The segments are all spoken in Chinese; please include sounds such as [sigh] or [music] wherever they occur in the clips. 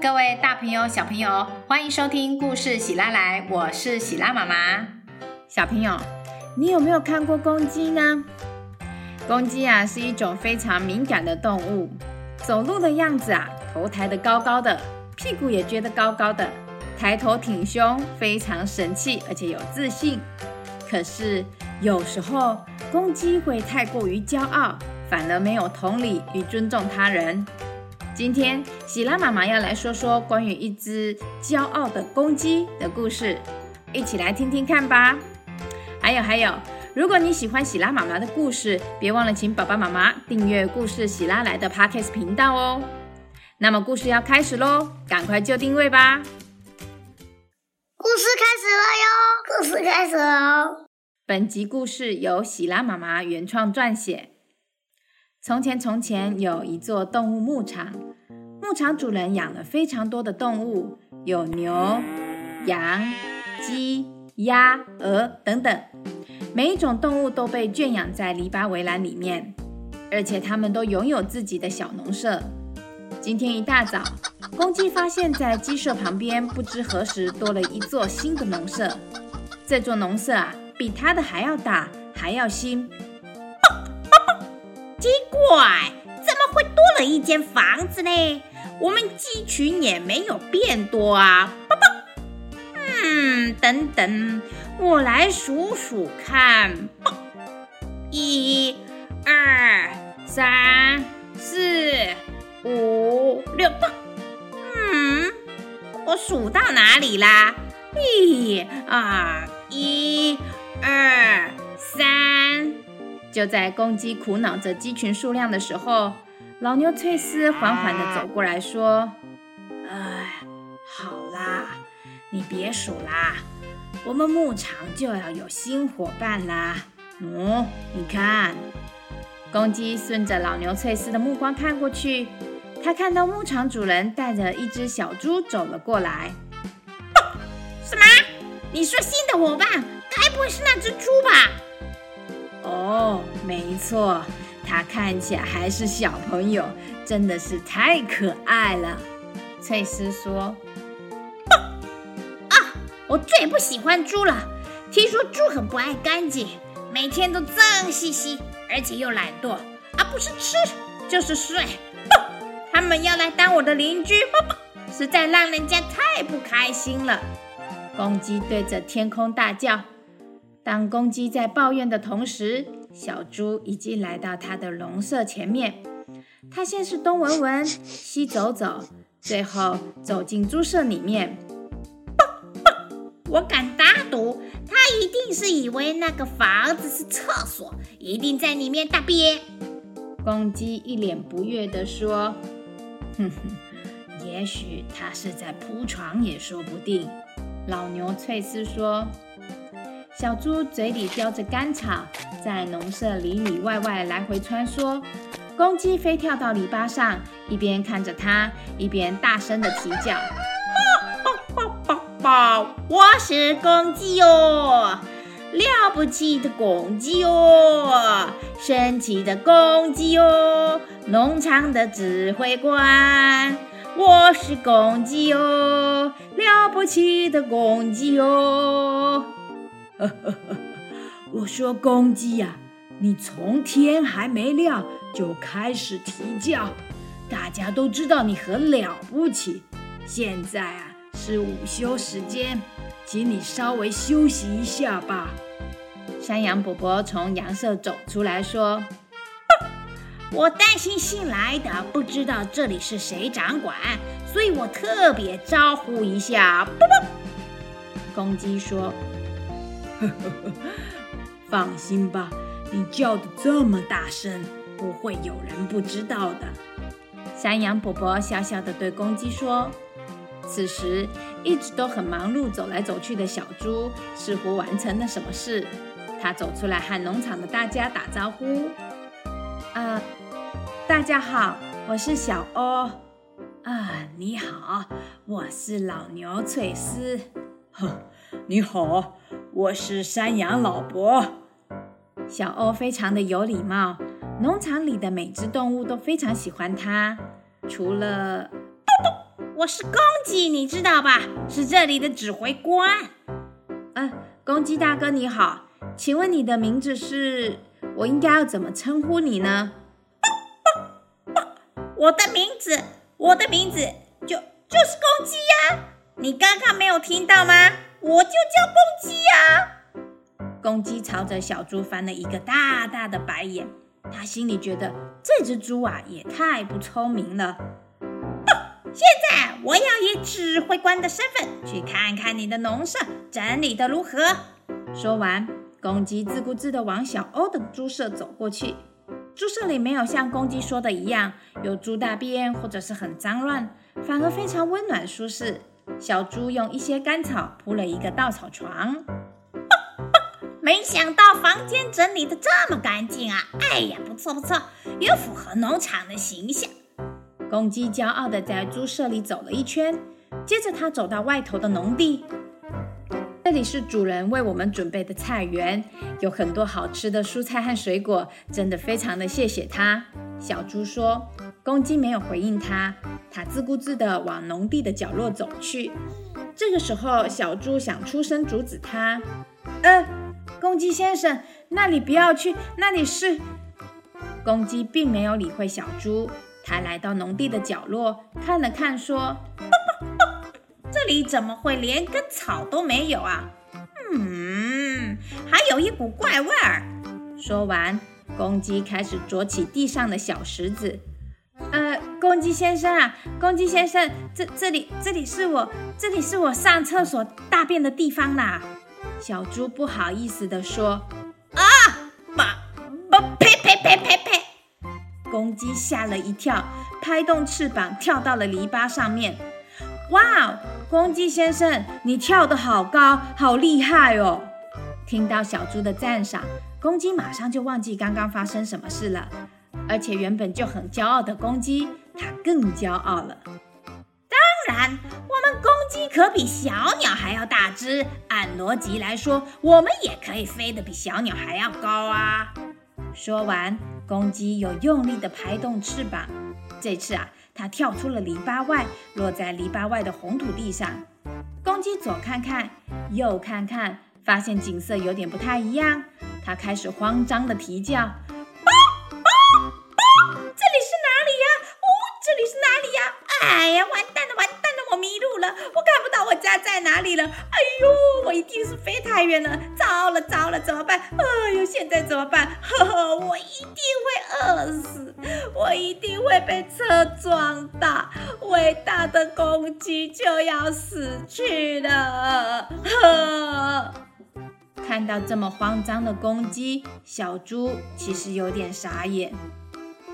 各位大朋友、小朋友，欢迎收听故事喜拉来，我是喜拉妈妈。小朋友，你有没有看过公鸡呢？公鸡啊，是一种非常敏感的动物，走路的样子啊，头抬得高高的，屁股也撅得高高的，抬头挺胸，非常神气，而且有自信。可是有时候，公鸡会太过于骄傲，反而没有同理与尊重他人。今天喜拉妈妈要来说说关于一只骄傲的公鸡的故事，一起来听听看吧。还有还有，如果你喜欢喜拉妈妈的故事，别忘了请爸爸妈妈订阅故事喜拉来的 Podcast 频道哦。那么故事要开始喽，赶快就定位吧。故事开始了哟，故事开始了。本集故事由喜拉妈妈原创撰写。从前，从前有一座动物牧场，牧场主人养了非常多的动物，有牛、羊、鸡、鸭、鹅等等，每一种动物都被圈养在篱笆围栏里面，而且它们都拥有自己的小农舍。今天一大早，公鸡发现，在鸡舍旁边不知何时多了一座新的农舍，这座农舍啊，比它的还要大，还要新。奇怪，怎么会多了一间房子呢？我们鸡群也没有变多啊！爸爸，嗯，等等，我来数数看，一、二、三、四、五、六，嗯，我数到哪里啦？一、二、一、二、三。就在公鸡苦恼着鸡群数量的时候，老牛翠丝缓缓地走过来说：“哎，好啦，你别数啦，我们牧场就要有新伙伴啦。嗯，你看。”公鸡顺着老牛翠丝的目光看过去，他看到牧场主人带着一只小猪走了过来。什么？你说新的伙伴？该不会是那只猪吧？哦，没错，他看起来还是小朋友，真的是太可爱了。翠丝说：“啊，我最不喜欢猪了。听说猪很不爱干净，每天都脏兮兮，而且又懒惰，而不是吃就是睡。他们要来当我的邻居，实在让人家太不开心了。”公鸡对着天空大叫。当公鸡在抱怨的同时，小猪已经来到它的笼舍前面。它先是东闻闻，西走走，最后走进猪舍里面。我敢打赌，它一定是以为那个房子是厕所，一定在里面大便。公鸡一脸不悦地说：“哼哼，也许它是在铺床也说不定。”老牛翠丝说。小猪嘴里叼着干草，在农舍里里外外来回穿梭。公鸡飞跳到篱笆上，一边看着它，一边大声的啼叫：“报报报报！我是公鸡哟，了不起的公鸡哟，神奇的公鸡哟，农场的指挥官。我是公鸡哟，了不起的公鸡哟。”呵呵呵，我说公鸡呀，你从天还没亮就开始啼叫，大家都知道你很了不起。现在啊是午休时间，请你稍微休息一下吧。山羊伯伯从羊舍走出来说：“ [laughs] 我担心新来的不知道这里是谁掌管，所以我特别招呼一下。[laughs] ”公鸡说。[laughs] 放心吧，你叫的这么大声，不会有人不知道的。山羊伯伯笑笑的对公鸡说。此时，一直都很忙碌走来走去的小猪似乎完成了什么事，他走出来和农场的大家打招呼：“啊，大家好，我是小欧。啊，你好，我是老牛翠丝。哼，你好。”我是山羊老伯，小欧非常的有礼貌，农场里的每只动物都非常喜欢他，除了我是公鸡，你知道吧？是这里的指挥官。嗯，公鸡大哥你好，请问你的名字是？我应该要怎么称呼你呢？我的名字，我的名字就就是公鸡呀！你刚刚没有听到吗？我就叫公鸡呀！公鸡朝着小猪翻了一个大大的白眼，他心里觉得这只猪啊也太不聪明了。现在我要以指挥官的身份去看看你的农舍整理的如何。说完，公鸡自顾自地往小欧的猪舍走过去。猪舍里没有像公鸡说的一样有猪大便或者是很脏乱，反而非常温暖舒适。小猪用一些干草铺了一个稻草床。[laughs] 没想到房间整理的这么干净啊！哎呀，不错不错，也符合农场的形象。公鸡骄傲地在猪舍里走了一圈，接着他走到外头的农地。这里是主人为我们准备的菜园，有很多好吃的蔬菜和水果，真的非常的谢谢他。小猪说。公鸡没有回应他，他自顾自地往农地的角落走去。这个时候，小猪想出声阻止他：“呃，公鸡先生，那里不要去，那里是……”公鸡并没有理会小猪。他来到农地的角落，看了看，说：“这里怎么会连根草都没有啊？嗯，还有一股怪味儿。”说完，公鸡开始啄起地上的小石子。呃，公鸡先生啊，公鸡先生，这这里这里是我这里是我上厕所大便的地方啦。小猪不好意思地说：“啊，妈，呸呸呸呸呸！”公鸡吓了一跳，拍动翅膀跳到了篱笆上面。哇，公鸡先生，你跳得好高，好厉害哦！听到小猪的赞赏，公鸡马上就忘记刚刚发生什么事了，而且原本就很骄傲的公鸡，它更骄傲了。当然，我们公鸡可比小鸟还要大只，按逻辑来说，我们也可以飞得比小鸟还要高啊！说完。公鸡又用力地拍动翅膀，这次啊，它跳出了篱笆外，落在篱笆外的红土地上。公鸡左看看，右看看，发现景色有点不太一样，它开始慌张地啼叫：“哎呀，完蛋了，完蛋了，我迷路了，我看不到我家在哪里了。哎呦，我一定是飞太远了，糟了糟了，怎么办？哎呦，现在怎么办？呵呵，我一定会。”饿死！我一定会被车撞到，伟大的公鸡就要死去了。呵，看到这么慌张的公鸡，小猪其实有点傻眼。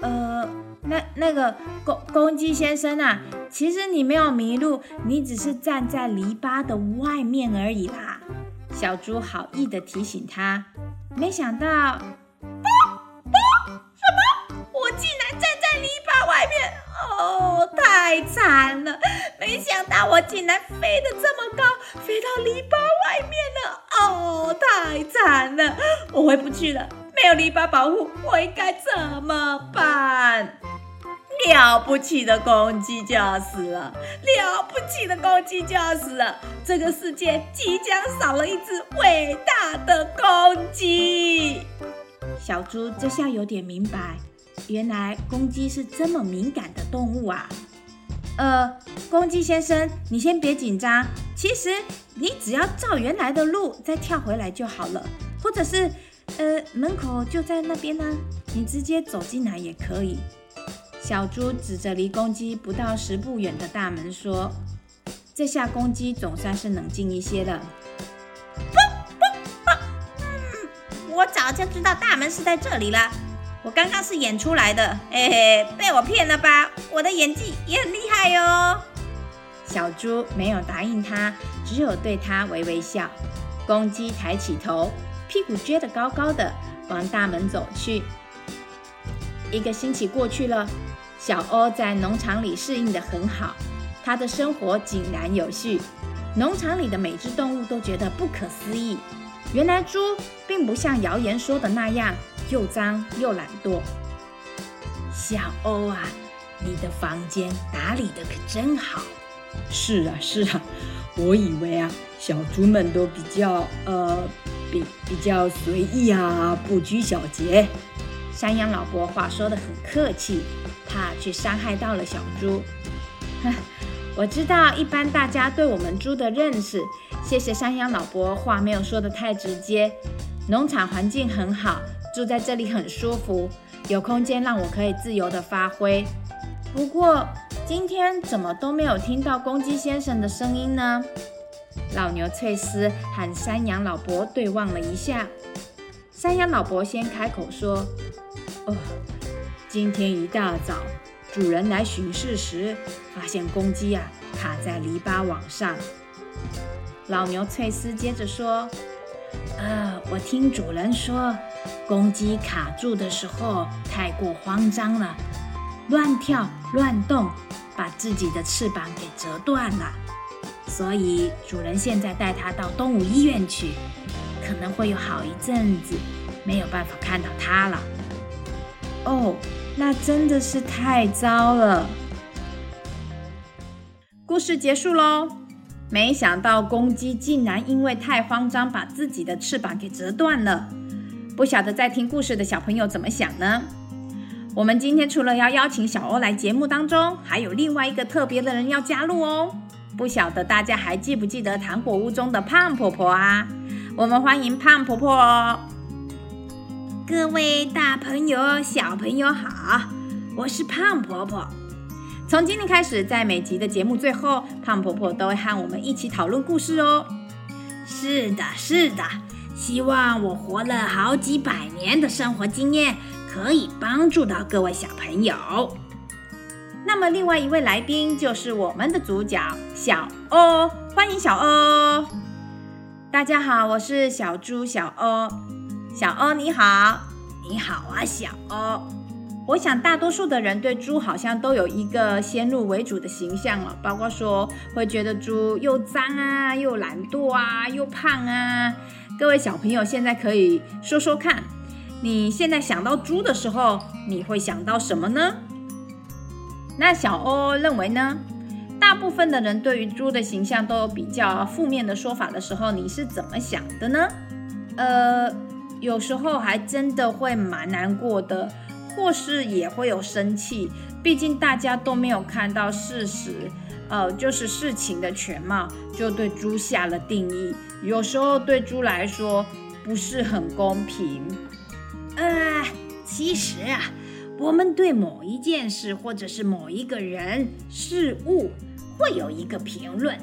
呃，那那个公公鸡先生啊，其实你没有迷路，你只是站在篱笆的外面而已啦。小猪好意的提醒他，没想到。不不，什么？我竟然站在篱笆外面？哦太惨了！没想到我竟然飞得这么高，飞到篱笆外面了。哦，太惨了！我回不去了，没有篱笆保护，我应该怎么办？了不起的公鸡就要死了，了不起的公鸡就要死了！这个世界即将少了一只伟大的公鸡。小猪这下有点明白，原来公鸡是这么敏感的动物啊！呃，公鸡先生，你先别紧张。其实你只要照原来的路再跳回来就好了，或者是，呃，门口就在那边呢，你直接走进来也可以。小猪指着离公鸡不到十步远的大门说：“这下公鸡总算是冷静一些了。”我早就知道大门是在这里了。我刚刚是演出来的，嘿嘿，被我骗了吧？我的演技也很厉害哟。小猪没有答应他，只有对他微微笑。公鸡抬起头，屁股撅得高高的，往大门走去。一个星期过去了，小欧在农场里适应得很好，他的生活井然有序。农场里的每只动物都觉得不可思议，原来猪并不像谣言说的那样。又脏又懒惰，小欧啊，你的房间打理的可真好。是啊，是啊，我以为啊，小猪们都比较呃，比比较随意啊，不拘小节。山羊老伯话说的很客气，怕去伤害到了小猪。[laughs] 我知道一般大家对我们猪的认识，谢谢山羊老伯，话没有说的太直接。农场环境很好，住在这里很舒服，有空间让我可以自由的发挥。不过今天怎么都没有听到公鸡先生的声音呢？老牛翠丝和山羊老伯对望了一下，山羊老伯先开口说：“哦，今天一大早。”主人来巡视时，发现公鸡啊卡在篱笆网上。老牛翠丝接着说：“呃，我听主人说，公鸡卡住的时候太过慌张了，乱跳乱动，把自己的翅膀给折断了。所以主人现在带它到动物医院去，可能会有好一阵子没有办法看到它了。”哦。那真的是太糟了。故事结束喽，没想到公鸡竟然因为太慌张，把自己的翅膀给折断了。不晓得在听故事的小朋友怎么想呢？我们今天除了要邀请小欧来节目当中，还有另外一个特别的人要加入哦。不晓得大家还记不记得糖果屋中的胖婆婆啊？我们欢迎胖婆婆哦。各位大朋友、小朋友好，我是胖婆婆。从今天开始，在每集的节目最后，胖婆婆都会和我们一起讨论故事哦。是的，是的，希望我活了好几百年的生活经验可以帮助到各位小朋友。那么，另外一位来宾就是我们的主角小欧，欢迎小欧。大家好，我是小猪小欧。小欧你好，你好啊，小欧。我想大多数的人对猪好像都有一个先入为主的形象了，包括说会觉得猪又脏啊，又懒惰啊，又胖啊。各位小朋友，现在可以说说看，你现在想到猪的时候，你会想到什么呢？那小欧认为呢？大部分的人对于猪的形象都有比较负面的说法的时候，你是怎么想的呢？呃。有时候还真的会蛮难过的，或是也会有生气，毕竟大家都没有看到事实，呃，就是事情的全貌，就对猪下了定义。有时候对猪来说不是很公平。呃，其实啊，我们对某一件事或者是某一个人事物会有一个评论，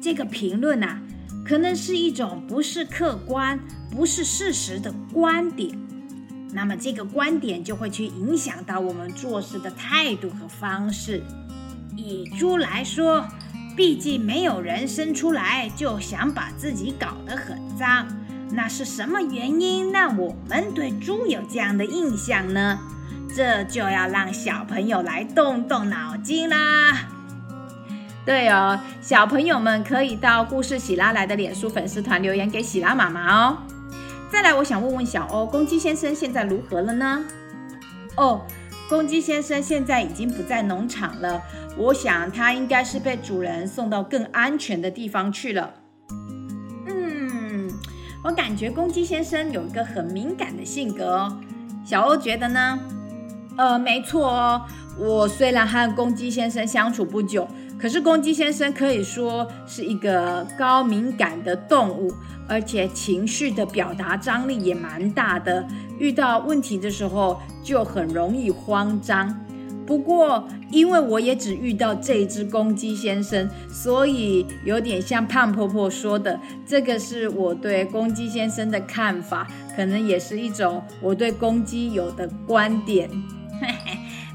这个评论啊，可能是一种不是客观。不是事实的观点，那么这个观点就会去影响到我们做事的态度和方式。以猪来说，毕竟没有人生出来就想把自己搞得很脏，那是什么原因让我们对猪有这样的印象呢？这就要让小朋友来动动脑筋啦。对哦，小朋友们可以到故事喜拉来的脸书粉丝团留言给喜拉妈妈哦。再来，我想问问小欧，公鸡先生现在如何了呢？哦，公鸡先生现在已经不在农场了，我想他应该是被主人送到更安全的地方去了。嗯，我感觉公鸡先生有一个很敏感的性格哦。小欧觉得呢？呃，没错哦。我虽然和公鸡先生相处不久，可是公鸡先生可以说是一个高敏感的动物。而且情绪的表达张力也蛮大的，遇到问题的时候就很容易慌张。不过，因为我也只遇到这只公鸡先生，所以有点像胖婆婆说的，这个是我对公鸡先生的看法，可能也是一种我对公鸡有的观点。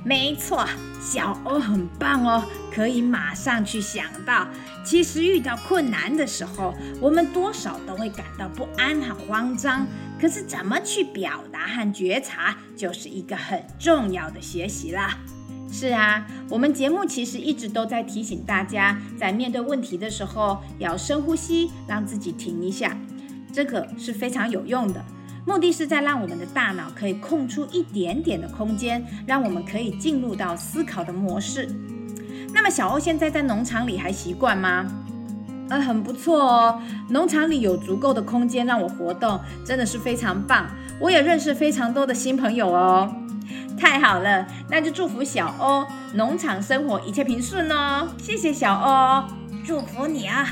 没错，小欧很棒哦，可以马上去想到，其实遇到困难的时候，我们多少都会感到不安和慌张。可是怎么去表达和觉察，就是一个很重要的学习啦。是啊，我们节目其实一直都在提醒大家，在面对问题的时候要深呼吸，让自己停一下，这个是非常有用的。目的是在让我们的大脑可以空出一点点的空间，让我们可以进入到思考的模式。那么小欧现在在农场里还习惯吗？呃，很不错哦，农场里有足够的空间让我活动，真的是非常棒。我也认识非常多的新朋友哦。太好了，那就祝福小欧农场生活一切平顺哦。谢谢小欧，祝福你啊！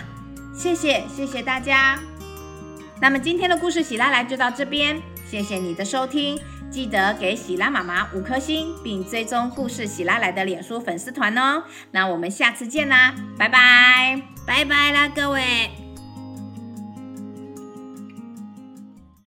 谢谢谢谢大家。那么今天的故事喜拉来就到这边，谢谢你的收听，记得给喜拉妈妈五颗星，并追踪故事喜拉来的脸书粉丝团哦。那我们下次见啦，拜拜，拜拜啦，各位。